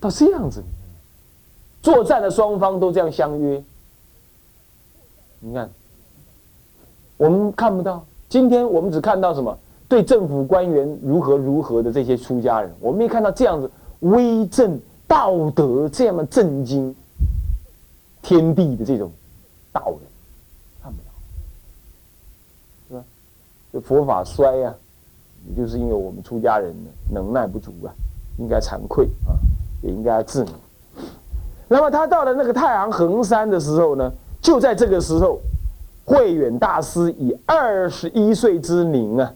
到这样子，作战的双方都这样相约。你看，我们看不到。今天我们只看到什么？对政府官员如何如何的这些出家人，我们没看到这样子威震道德、这样的震惊天地的这种道人，看不到，是吧？这佛法衰呀，也就是因为我们出家人能耐不足啊，应该惭愧啊，也应该要治你。那么他到了那个太行衡山的时候呢，就在这个时候，慧远大师以二十一岁之龄啊。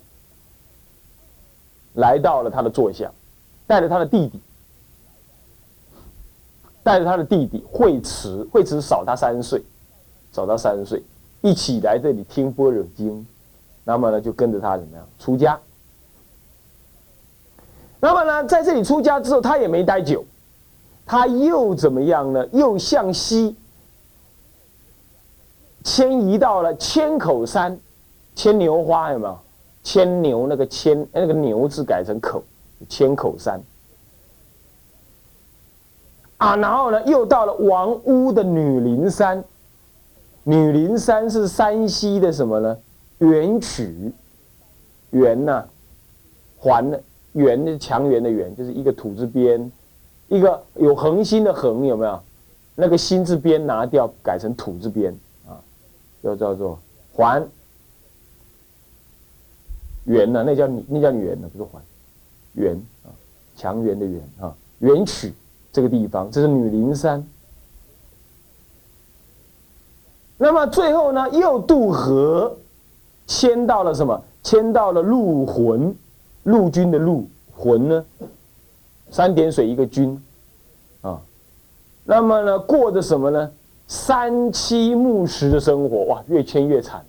来到了他的座下，带着他的弟弟，带着他的弟弟慧慈，慧慈少他三岁，少他三岁，一起来这里听般若经，那么呢，就跟着他怎么样出家？那么呢，在这里出家之后，他也没待久，他又怎么样呢？又向西迁移到了千口山，牵牛花有没有？牵牛那个牵那个牛字改成口，千口山啊，然后呢，又到了王屋的女林山。女林山是山西的什么呢？元曲，元呐，环呢圆的墙圆的圆，就是一个土字边，一个有横心的横，有没有？那个心字边拿掉，改成土字边啊，又叫做环。圆呢？那叫你，那叫圆呢，不是环，圆啊，强圆的圆啊，圆曲这个地方，这是女灵山。那么最后呢，又渡河，迁到了什么？迁到了陆浑，陆军的陆魂呢？三点水一个军啊。那么呢，过着什么呢？三七木石的生活，哇，越迁越惨。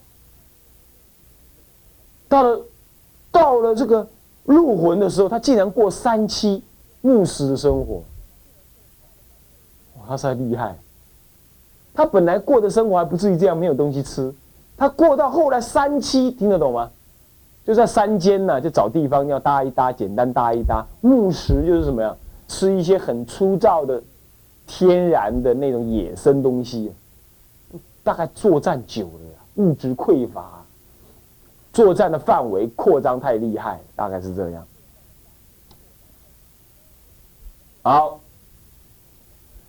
到了。到了这个入魂的时候，他竟然过三七木石的生活，哇，他才厉害！他本来过的生活还不至于这样，没有东西吃。他过到后来三七，听得懂吗？就在山间呢，就找地方要搭一搭，简单搭一搭。木石就是什么呀？吃一些很粗糙的、天然的那种野生东西。大概作战久了，物质匮乏。作战的范围扩张太厉害，大概是这样。好，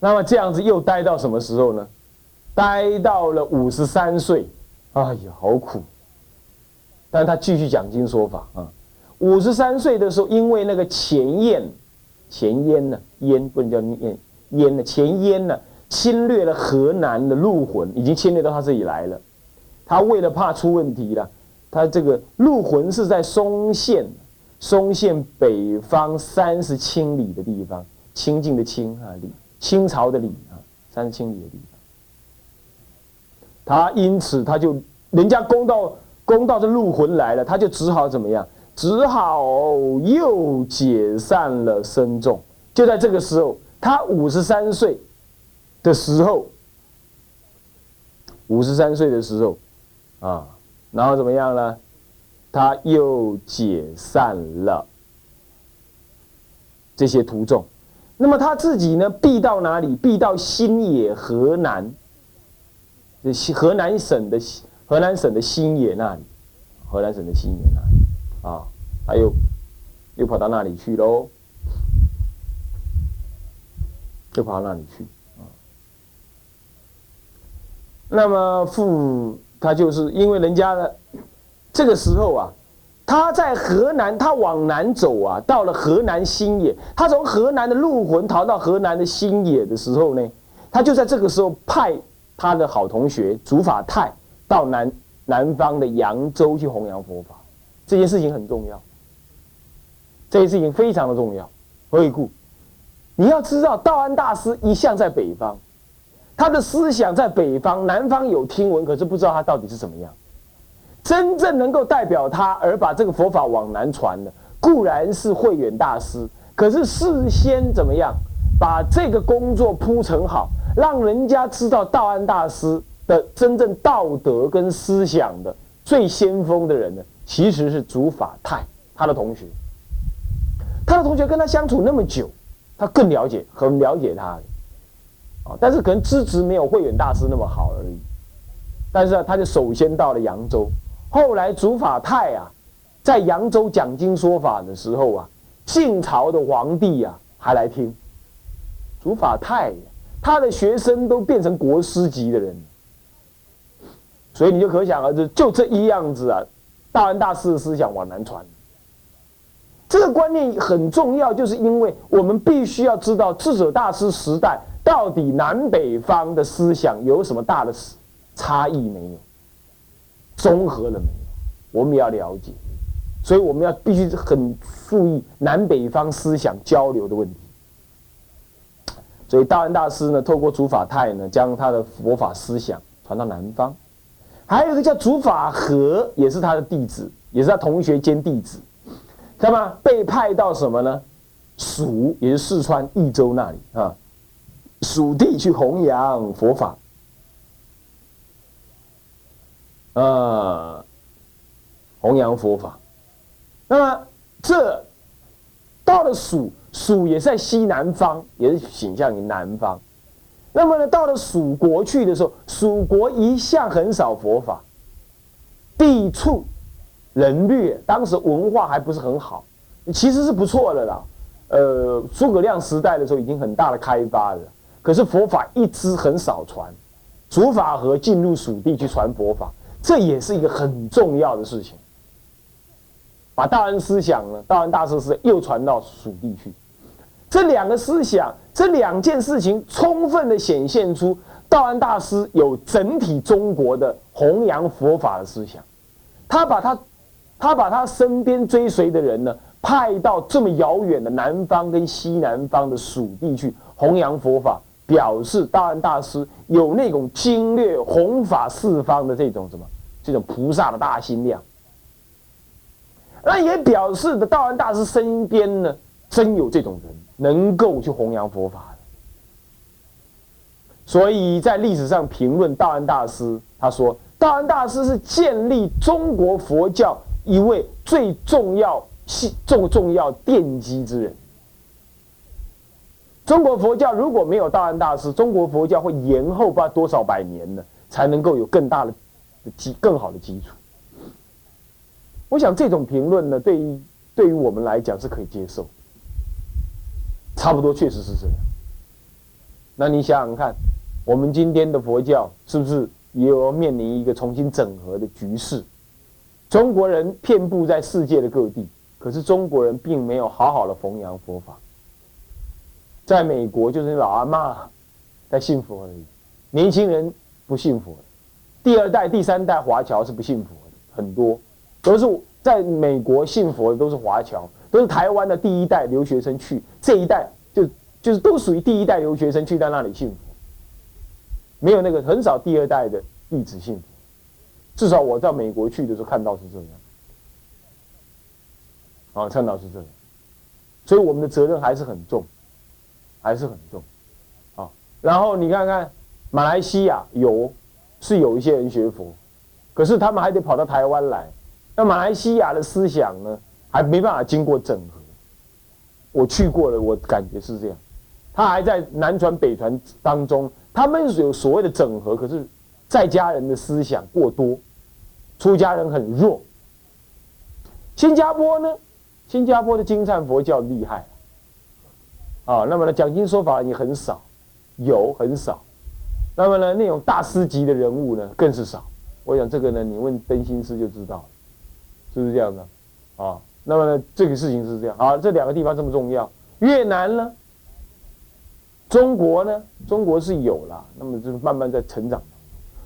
那么这样子又待到什么时候呢？待到了五十三岁，哎呀，好苦。但他继续讲经说法啊。五十三岁的时候，因为那个前燕，前燕呢，燕不能叫燕，燕呢，前燕呢，侵略了河南的陆浑，已经侵略到他这里来了。他为了怕出问题了。他这个陆浑是在松县，松县北方三十清里的地方，清净的清啊里，清朝的里啊，三十清里的地方。他因此他就人家攻到攻到这陆浑来了，他就只好怎么样？只好又解散了僧众。就在这个时候，他五十三岁的时候，五十三岁的时候，啊。然后怎么样呢？他又解散了这些徒众。那么他自己呢？避到哪里？避到新野河南，河南省的河南省的新野那里，河南省的新野那里啊，他又又跑到那里去喽，又跑到那里去啊。那么父。他就是因为人家呢，这个时候啊，他在河南，他往南走啊，到了河南新野，他从河南的陆浑逃到河南的新野的时候呢，他就在这个时候派他的好同学祖法泰到南南方的扬州去弘扬佛法，这件事情很重要，这件事情非常的重要。何以故？你要知道，道安大师一向在北方。他的思想在北方，南方有听闻，可是不知道他到底是怎么样。真正能够代表他而把这个佛法往南传的，固然是慧远大师。可是事先怎么样把这个工作铺成好，让人家知道道安大师的真正道德跟思想的最先锋的人呢？其实是竺法泰他的同学。他的同学跟他相处那么久，他更了解，很了解他，啊，但是可能资质没有慧远大师那么好而已。但是啊，他就首先到了扬州，后来竺法泰啊，在扬州讲经说法的时候啊，晋朝的皇帝啊还来听。竺法泰，他的学生都变成国师级的人，所以你就可想而知，就这一样子啊，大安大师的思想往南传。这个观念很重要，就是因为我们必须要知道智者大师时代到底南北方的思想有什么大的差异没有？综合了没有？我们要了解，所以我们要必须很注意南北方思想交流的问题。所以大安大师呢，透过竺法泰呢，将他的佛法思想传到南方。还有一个叫竺法和，也是他的弟子，也是他同学兼弟子。那么被派到什么呢？蜀，也是四川益州那里啊，蜀地去弘扬佛法。呃，弘扬佛法，那么这到了蜀，蜀也是在西南方，也是倾向于南方。那么呢，到了蜀国去的时候，蜀国一向很少佛法，地处人略，当时文化还不是很好，其实是不错的啦。呃，诸葛亮时代的时候已经很大的开发了，可是佛法一直很少传，竺法和进入蜀地去传佛法。这也是一个很重要的事情，把大安思想呢，大安大师思想又传到蜀地去，这两个思想，这两件事情，充分的显现出道安大师有整体中国的弘扬佛法的思想，他把他，他把他身边追随的人呢，派到这么遥远的南方跟西南方的蜀地去弘扬佛法。表示道安大师有那种经略弘法四方的这种什么，这种菩萨的大心量。那也表示的道安大师身边呢，真有这种人能够去弘扬佛法的。所以在历史上评论道安大师，他说道安大师是建立中国佛教一位最重要、重重要奠基之人。中国佛教如果没有道安大师，中国佛教会延后不知道多少百年呢，才能够有更大的基、更好的基础。我想这种评论呢，对于对于我们来讲是可以接受，差不多确实是这样。那你想想看，我们今天的佛教是不是也要面临一个重新整合的局势？中国人遍布在世界的各地，可是中国人并没有好好的弘扬佛法。在美国，就是老阿妈在信佛而已，年轻人不信佛，第二代、第三代华侨是不信佛的，很多都是在美国信佛的都是华侨，都是台湾的第一代留学生去，这一代就是都属于第一代留学生去在那里信佛，没有那个很少第二代的弟子信佛，至少我到美国去的时候看到是这样，啊，看到是这样，所以我们的责任还是很重。还是很重，啊，然后你看看马来西亚有是有一些人学佛，可是他们还得跑到台湾来，那马来西亚的思想呢，还没办法经过整合。我去过了，我感觉是这样，他还在南传北传当中，他们有所谓的整合，可是在家人的思想过多，出家人很弱。新加坡呢，新加坡的金灿佛教厉害。啊，那么呢，讲经说法也很少，有很少。那么呢，那种大师级的人物呢，更是少。我想这个呢，你问灯心师就知道了，是不是这样的？啊，那么呢，这个事情是这样。啊，这两个地方这么重要，越南呢，中国呢，中国是有了，那么就慢慢在成长。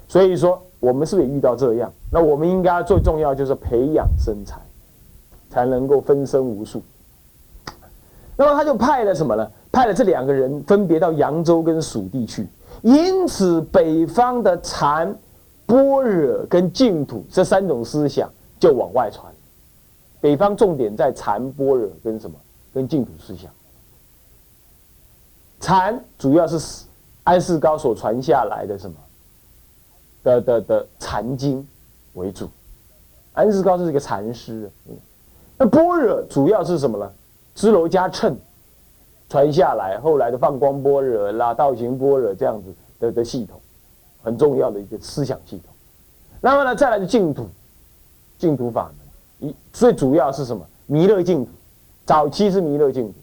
所以说，我们是不是也遇到这样？那我们应该最重要就是培养身材，才能够分身无术。那么他就派了什么呢？派了这两个人分别到扬州跟蜀地去，因此北方的禅、般若跟净土这三种思想就往外传。北方重点在禅、般若跟什么？跟净土思想。禅主要是安世高所传下来的什么的的的禅经为主，安世高是一个禅师。那般若主要是什么呢？支娄迦谶，传下来，后来的放光般若啦、道行般若这样子的的系统，很重要的一个思想系统。那么呢，再来就净土，净土法门，一最主要是什么？弥勒净土，早期是弥勒净土，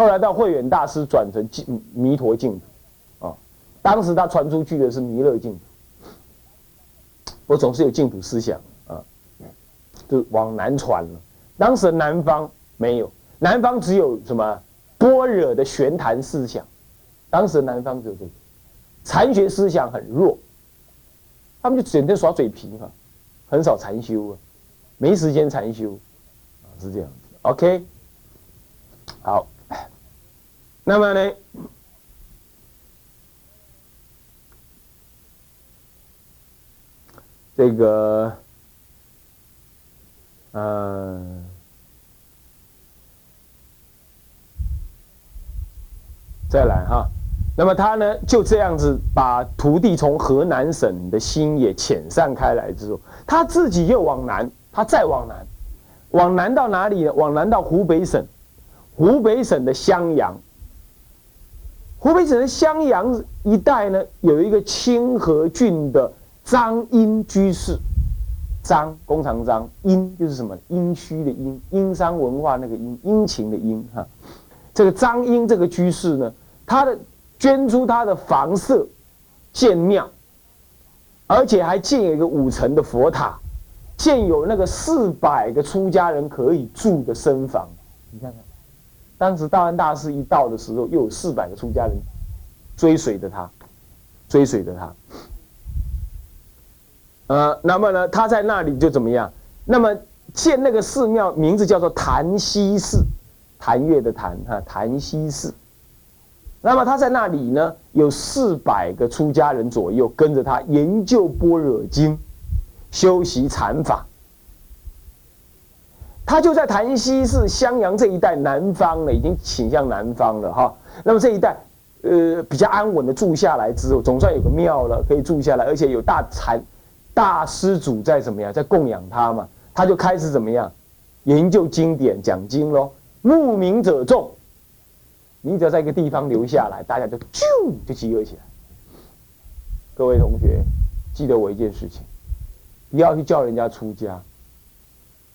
后来到慧远大师转成净弥陀净土，啊，当时他传出去的是弥勒净土，我总是有净土思想啊，就往南传了。当时南方没有，南方只有什么？般若的玄谈思想，当时南方就这个禅学思想很弱，他们就整天耍嘴皮哈，很少禅修啊，没时间禅修啊，是这样子。OK，好，那么呢，这个，嗯。再来哈，那么他呢就这样子把徒弟从河南省的心也遣散开来之后，他自己又往南，他再往南，往南到哪里呢？往南到湖北省，湖北省的襄阳。湖北省的襄阳一带呢，有一个清河郡的张英居士，张弓长张，殷就是什么？殷墟的殷，殷商文化那个殷，殷勤的殷哈。这个张英这个居士呢，他的捐出他的房舍建庙，而且还建有一个五层的佛塔，建有那个四百个出家人可以住的僧房。你看看，当时道安大师一到的时候，又有四百个出家人追随着他，追随着他。呃，那么呢，他在那里就怎么样？那么建那个寺庙名字叫做潭溪寺。潭月的潭哈，潭溪寺。那么他在那里呢，有四百个出家人左右跟着他研究般若经，修习禅法。他就在潭溪寺襄阳这一带南方了，已经倾向南方了哈。那么这一带，呃，比较安稳的住下来之后，总算有个庙了，可以住下来，而且有大禅大施主在怎么样，在供养他嘛，他就开始怎么样研究经典，讲经喽。慕名者众，你只要在一个地方留下来，大家就啾就集合起来。各位同学，记得我一件事情，不要去叫人家出家。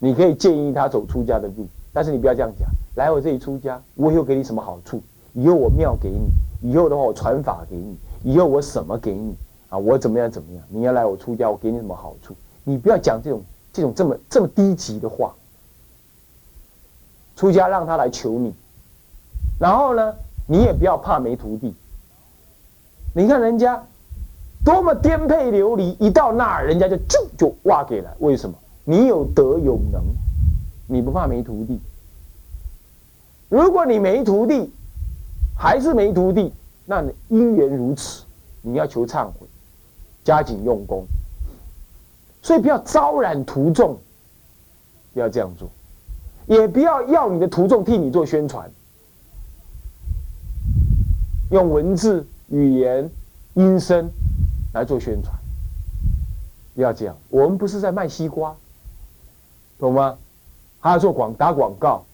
你可以建议他走出家的路，但是你不要这样讲。来我这里出家，我以后给你什么好处？以后我庙给你，以后的话我传法给你，以后我什么给你啊？我怎么样怎么样？你要来我出家，我给你什么好处？你不要讲这种这种这么这么低级的话。出家让他来求你，然后呢，你也不要怕没徒弟。你看人家多么颠沛流离，一到那儿，人家就就就挖给了。为什么？你有德有能，你不怕没徒弟。如果你没徒弟，还是没徒弟，那你因缘如此，你要求忏悔，加紧用功。所以不要招染徒众，不要这样做。也不要要你的徒众替你做宣传，用文字、语言、音声来做宣传，不要这样。我们不是在卖西瓜，懂吗？还要做广打广告，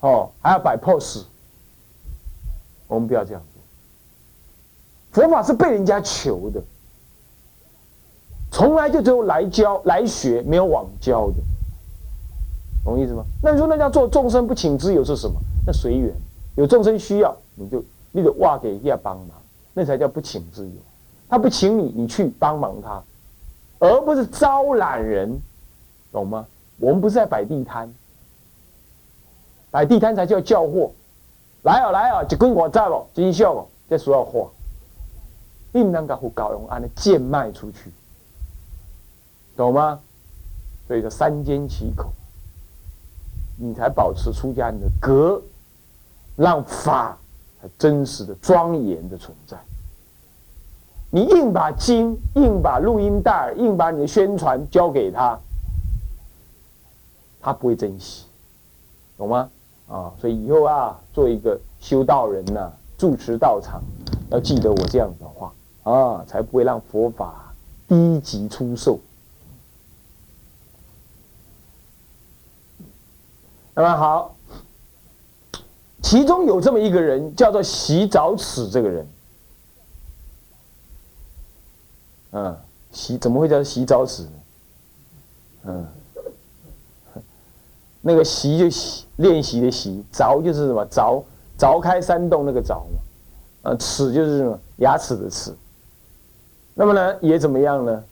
哦，还要摆 pose，我们不要这样做。佛法是被人家求的，从来就只有来教来学，没有往教的。懂意思吗？那你说那叫做众生不请之友是什么？那随缘，有众生需要，你就你得挖给人家帮忙，那才叫不请之友。他不请你，你去帮忙他，而不是招揽人，懂吗？我们不是在摆地摊，摆地摊才叫叫货。来哦来哦，一根我在哦，真笑哦，这说要货，你不能够搞用按的贱卖出去，懂吗？所以说三缄其口。你才保持出家人的格，让法真实的庄严的存在。你硬把经、硬把录音带、硬把你的宣传交给他，他不会珍惜，懂吗？啊，所以以后啊，做一个修道人呐，住持道场，要记得我这样的话啊，才不会让佛法低级出售。那么好，其中有这么一个人，叫做洗澡尺这个人。嗯，洗怎么会叫洗澡尺？嗯，那个习就习练习的习，凿就是什么凿凿开山洞那个凿嘛，呃，齿就是什么牙齿的齿。那么呢，也怎么样呢？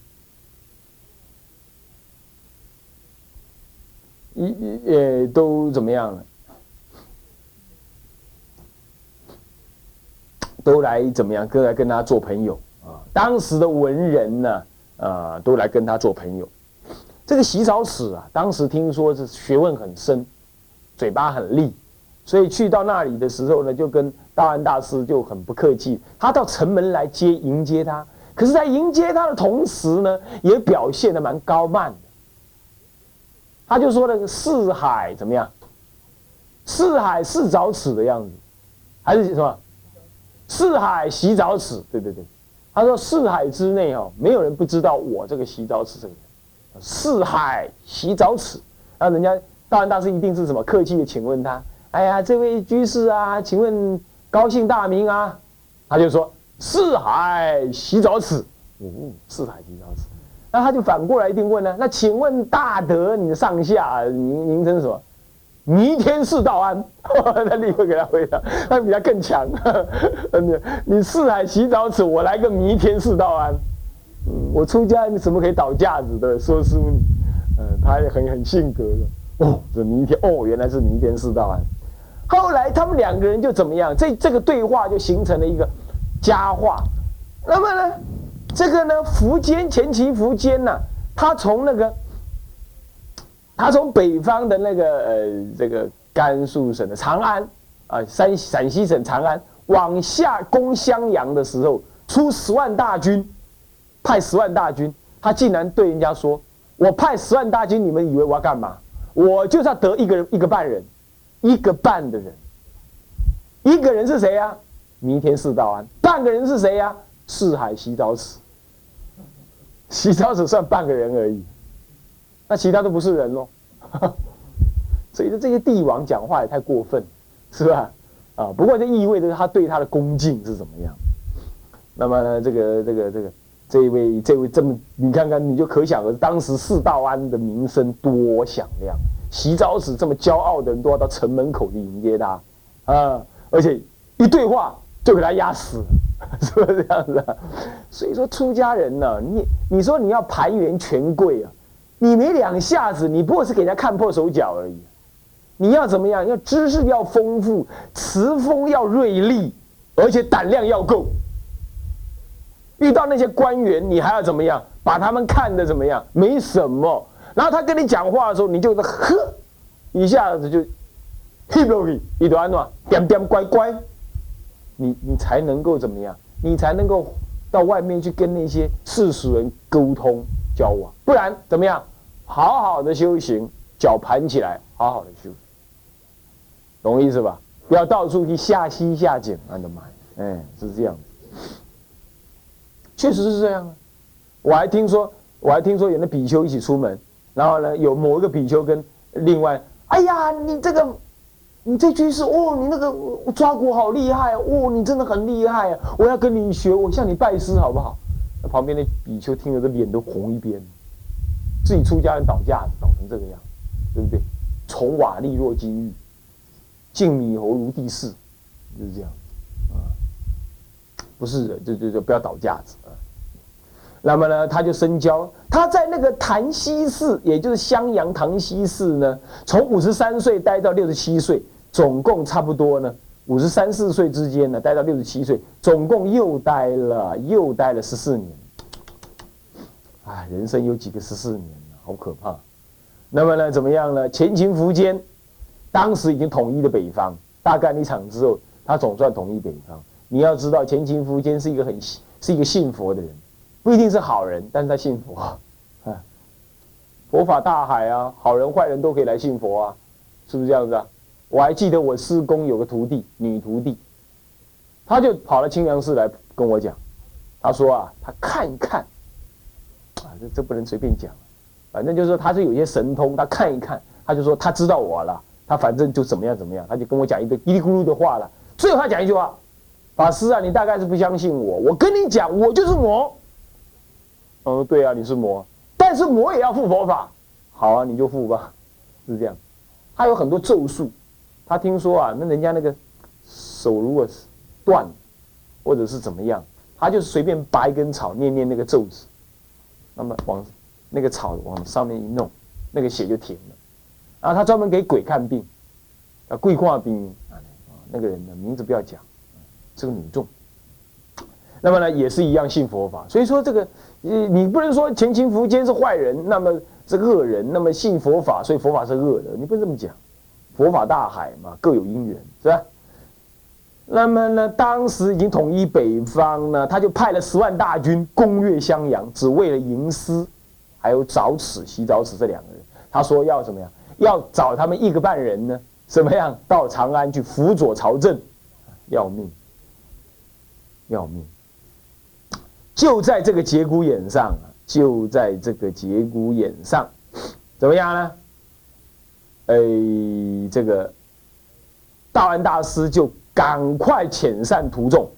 也也都怎么样了？都来怎么样？都来跟他做朋友啊！当时的文人呢，啊，都来跟他做朋友。这个洗澡尺啊，当时听说是学问很深，嘴巴很利，所以去到那里的时候呢，就跟道安大师就很不客气。他到城门来接迎接他，可是，在迎接他的同时呢，也表现的蛮高慢的。他就说那个四海怎么样？四海四澡尺的样子，还是什么？四海洗澡尺，对对对。他说四海之内哦，没有人不知道我这个洗澡尺这个人。四海洗澡尺，那人家道安大师一定是什么客气的，请问他，哎呀，这位居士啊，请问高姓大名啊？他就说四海洗澡尺，嗯，四海洗澡尺。那他就反过来一定问呢，那请问大德，你上下名名称什么？弥天寺道安，他立刻给他回答，他比他更强。你四海洗澡尺，我来个弥天寺道安。我出家你怎么可以倒架子的？说师傅，嗯，他也很很性格的。哦，这弥天哦，原来是弥天寺道安。后来他们两个人就怎么样？这这个对话就形成了一个佳话。那么呢？这个呢，苻坚前期苻坚呢，他从那个，他从北方的那个呃，这个甘肃省的长安啊，山陕西省长安往下攻襄阳的时候，出十万大军，派十万大军，他竟然对人家说：“我派十万大军，你们以为我要干嘛？我就是要得一个人，一个半人，一个半的人，一个人是谁呀？弥天寺道安，半个人是谁呀？四海洗澡池。”洗澡只算半个人而已，那其他都不是人喽。所以说这些帝王讲话也太过分，是吧？啊，不过这意味着他对他的恭敬是怎么样。那么呢，这个这个这个这位这位这么，你看看你就可想而知，当时四道安的名声多响亮。洗澡时这么骄傲的人都要到城门口去迎接他，啊，而且一对话就给他压死。是不是这样子啊？所以说出家人呢，你你说你要盘圆权贵啊，你没两下子，你不过是给人家看破手脚而已。你要怎么样？要知识要丰富，词风要锐利，而且胆量要够。遇到那些官员，你还要怎么样？把他们看的怎么样？没什么。然后他跟你讲话的时候，你就呵，一下子就嘿喽嘿，一段段点点乖乖。你你才能够怎么样？你才能够到外面去跟那些世俗人沟通交往，不然怎么样？好好的修行，脚盘起来，好好的修，懂意思吧？不要到处去下西下井，我的妈！哎，是这样确实是这样啊。我还听说，我还听说有那比丘一起出门，然后呢，有某一个比丘跟另外，哎呀，你这个。你这句是哦，你那个抓鼓好厉害哦，你真的很厉害啊！我要跟你学，我向你拜师好不好？那旁边的比丘听了，这脸都红一边，自己出家人倒架子，倒成这个样，对不对？从瓦砾若金玉，敬米猴如地势，就是这样。不是，就就就不要倒架子啊。那么呢，他就深交，他在那个潭溪寺，也就是襄阳塘溪寺呢，从五十三岁待到六十七岁。总共差不多呢，五十三四岁之间呢，待到六十七岁，总共又待了又待了十四年。啊，人生有几个十四年好可怕。那么呢，怎么样呢？前秦苻坚当时已经统一了北方，大干一场之后，他总算统一北方。你要知道，前秦苻坚是一个很是一个信佛的人，不一定是好人，但是他信佛啊。佛法大海啊，好人坏人都可以来信佛啊，是不是这样子啊？我还记得我师公有个徒弟，女徒弟，他就跑到清凉寺来跟我讲，他说啊，他看一看，啊，这这不能随便讲，反正就是说他是有些神通，他看一看，他就说他知道我了，他反正就怎么样怎么样，他就跟我讲一个叽里咕噜的话了。最后他讲一句话：“法师啊，你大概是不相信我。我跟你讲，我就是魔。”哦，对啊，你是魔，但是魔也要护佛法。好啊，你就护吧，是这样。他有很多咒术，他听说啊，那人家那个手如果是断，或者是怎么样，他就随便拔一根草，念念那个咒子，那么往那个草往上面一弄，那个血就停了。然后他专门给鬼看病，啊，桂花病啊，那个人的名字不要讲，是个女众。那么呢，也是一样信佛法。所以说这个，你你不能说前清福坚是坏人，那么是恶人，那么信佛法，所以佛法是恶的，你不能这么讲。佛法大海嘛，各有因缘，是吧？那么呢，当时已经统一北方呢，他就派了十万大军攻越襄阳，只为了营私，还有找此洗找此这两个人。他说要什么呀？要找他们一个半人呢？怎么样到长安去辅佐朝政？要命！要命！就在这个节骨眼上！就在这个节骨眼上，怎么样呢？哎，这个道安大师就赶快遣散途众。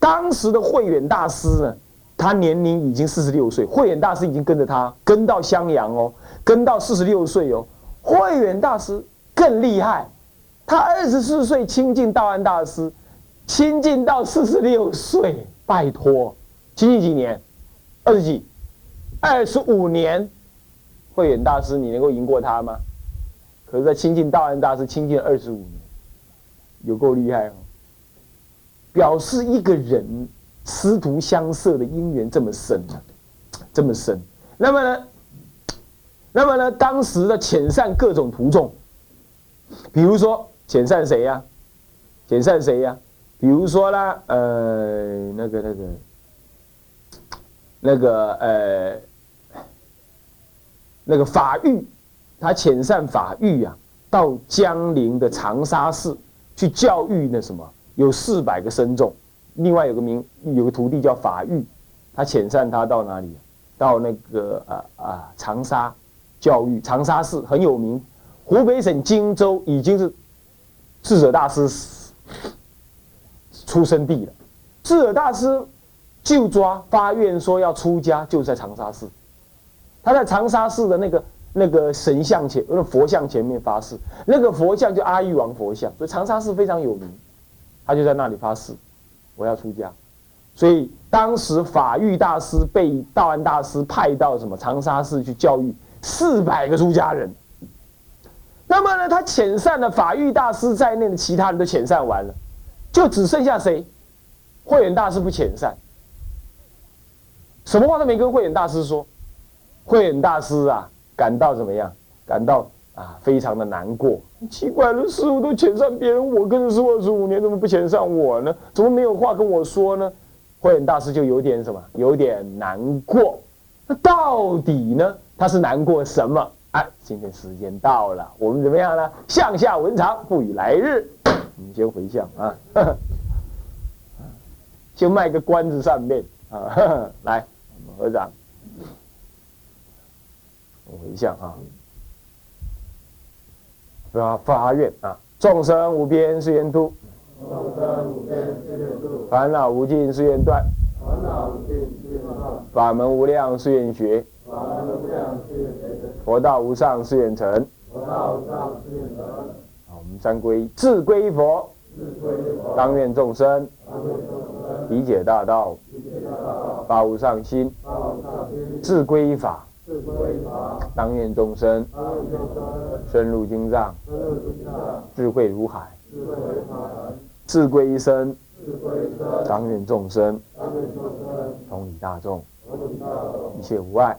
当时的慧远大师呢，他年龄已经四十六岁。慧远大师已经跟着他跟到襄阳哦，跟到四十六岁哦。慧远大师更厉害，他二十四岁亲近道安大师，亲近到四十六岁，拜托，亲近几年？二十几？二十五年？慧远大师，你能够赢过他吗？可是，在亲近道安大师亲近二十五年，有够厉害哦！表示一个人师徒相摄的因缘这么深，这么深。那么呢？那么呢？当时的遣散各种徒众，比如说遣散谁呀？遣散谁呀？比如说啦，呃，那个、那个、那个，呃，那个法域，他遣散法域啊，到江陵的长沙市去教育那什么，有四百个僧众。另外有个名，有个徒弟叫法域，他遣散他到哪里？到那个啊啊长沙。教育长沙市很有名，湖北省荆州已经是智者大师出生地了。智尔大师就抓发愿说要出家，就在长沙寺。他在长沙寺的那个那个神像前，那佛像前面发誓，那个佛像就阿育王佛像，所以长沙寺非常有名。他就在那里发誓，我要出家。所以当时法育大师被道安大师派到什么长沙寺去教育。四百个出家人，那么呢？他遣散了法育大师在内的其他人都遣散完了，就只剩下谁？慧远大师不遣散，什么话都没跟慧远大师说。慧远大师啊，感到怎么样？感到啊，非常的难过。奇怪了，师傅都遣散别人，我跟师傅二十五年，怎么不遣散我呢？怎么没有话跟我说呢？慧远大师就有点什么，有点难过。那到底呢？他是难过什么？哎，今天时间到了，我们怎么样呢？向下文长，不与来日。我们先回向啊，先卖个关子上面啊。来，我们合掌，回向啊。发发愿啊，众生无边誓愿度，众生无边誓愿度，烦恼无尽誓愿断，烦恼无尽誓愿断，法门无量誓愿学。佛道无上誓愿成。佛道无上誓愿成。好，我们三归自归佛。自归佛。当愿众生。当愿众生。理解大道。理解大道。发无上心。发无上心。自归法。自归法。当愿众生。当愿众生。深入经藏。深入经藏。智慧如海。智慧如海。自归一生。自归一生。当愿众生。当愿众生。同理大众。同理大众。一切无碍。